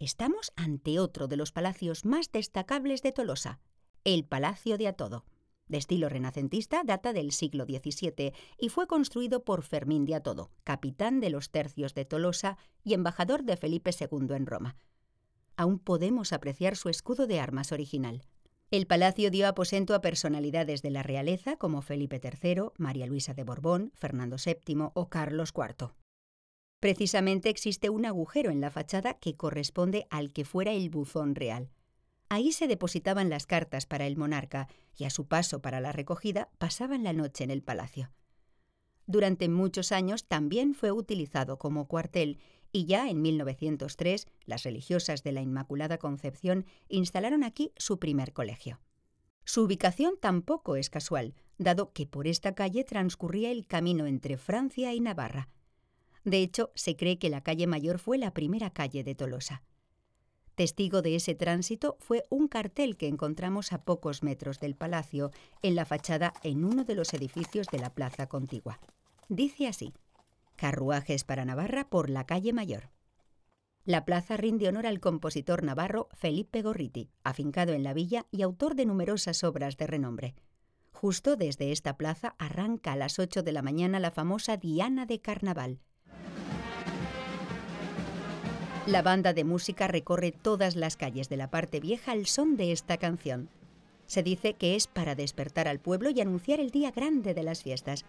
Estamos ante otro de los palacios más destacables de Tolosa, el Palacio de Atodo. De estilo renacentista, data del siglo XVII y fue construido por Fermín de Atodo, capitán de los tercios de Tolosa y embajador de Felipe II en Roma. Aún podemos apreciar su escudo de armas original. El palacio dio aposento a personalidades de la realeza como Felipe III, María Luisa de Borbón, Fernando VII o Carlos IV. Precisamente existe un agujero en la fachada que corresponde al que fuera el buzón real. Ahí se depositaban las cartas para el monarca y a su paso para la recogida pasaban la noche en el palacio. Durante muchos años también fue utilizado como cuartel y ya en 1903 las religiosas de la Inmaculada Concepción instalaron aquí su primer colegio. Su ubicación tampoco es casual, dado que por esta calle transcurría el camino entre Francia y Navarra. De hecho, se cree que la calle Mayor fue la primera calle de Tolosa. Testigo de ese tránsito fue un cartel que encontramos a pocos metros del palacio, en la fachada en uno de los edificios de la plaza contigua. Dice así, Carruajes para Navarra por la calle Mayor. La plaza rinde honor al compositor navarro Felipe Gorriti, afincado en la villa y autor de numerosas obras de renombre. Justo desde esta plaza arranca a las 8 de la mañana la famosa Diana de Carnaval, la banda de música recorre todas las calles de la parte vieja al son de esta canción. Se dice que es para despertar al pueblo y anunciar el día grande de las fiestas.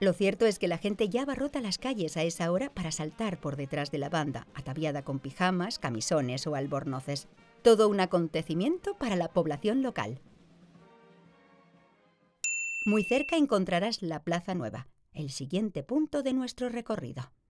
Lo cierto es que la gente ya abarrota las calles a esa hora para saltar por detrás de la banda, ataviada con pijamas, camisones o albornoces. Todo un acontecimiento para la población local. Muy cerca encontrarás la Plaza Nueva, el siguiente punto de nuestro recorrido.